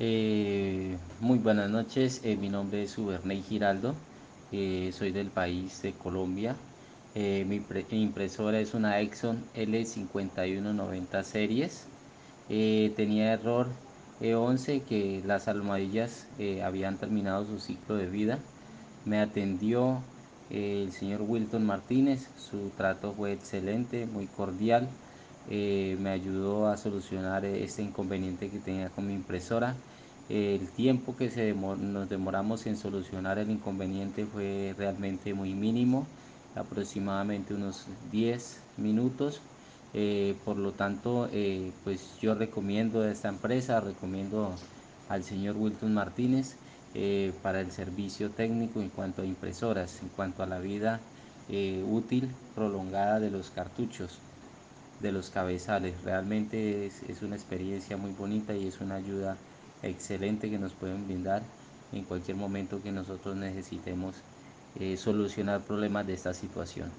Eh, muy buenas noches, eh, mi nombre es Uberney Giraldo, eh, soy del país de Colombia. Mi, impresora es una Exxon L5190 series. Tenía error E11 que las almohadillas habían terminado su ciclo de vida. Me atendió el señor Wilton Martínez, su trato fue excelente, muy cordial. Eh, me ayudó a solucionar este inconveniente que tenía con mi impresora. el tiempo que se nos demoramos en solucionar el inconveniente fue realmente muy mínimo, aproximadamente unos 10 minutos. Eh, por lo tanto, eh, pues yo recomiendo a esta empresa, recomiendo al señor Wilton Martínez para el servicio técnico en cuanto a impresoras, en cuanto a la vida útil prolongada de los cartuchos de los cabezales. Realmente es, es, una experiencia muy bonita y es una ayuda excelente que nos pueden brindar en cualquier momento que nosotros necesitemos eh, solucionar problemas de esta situación.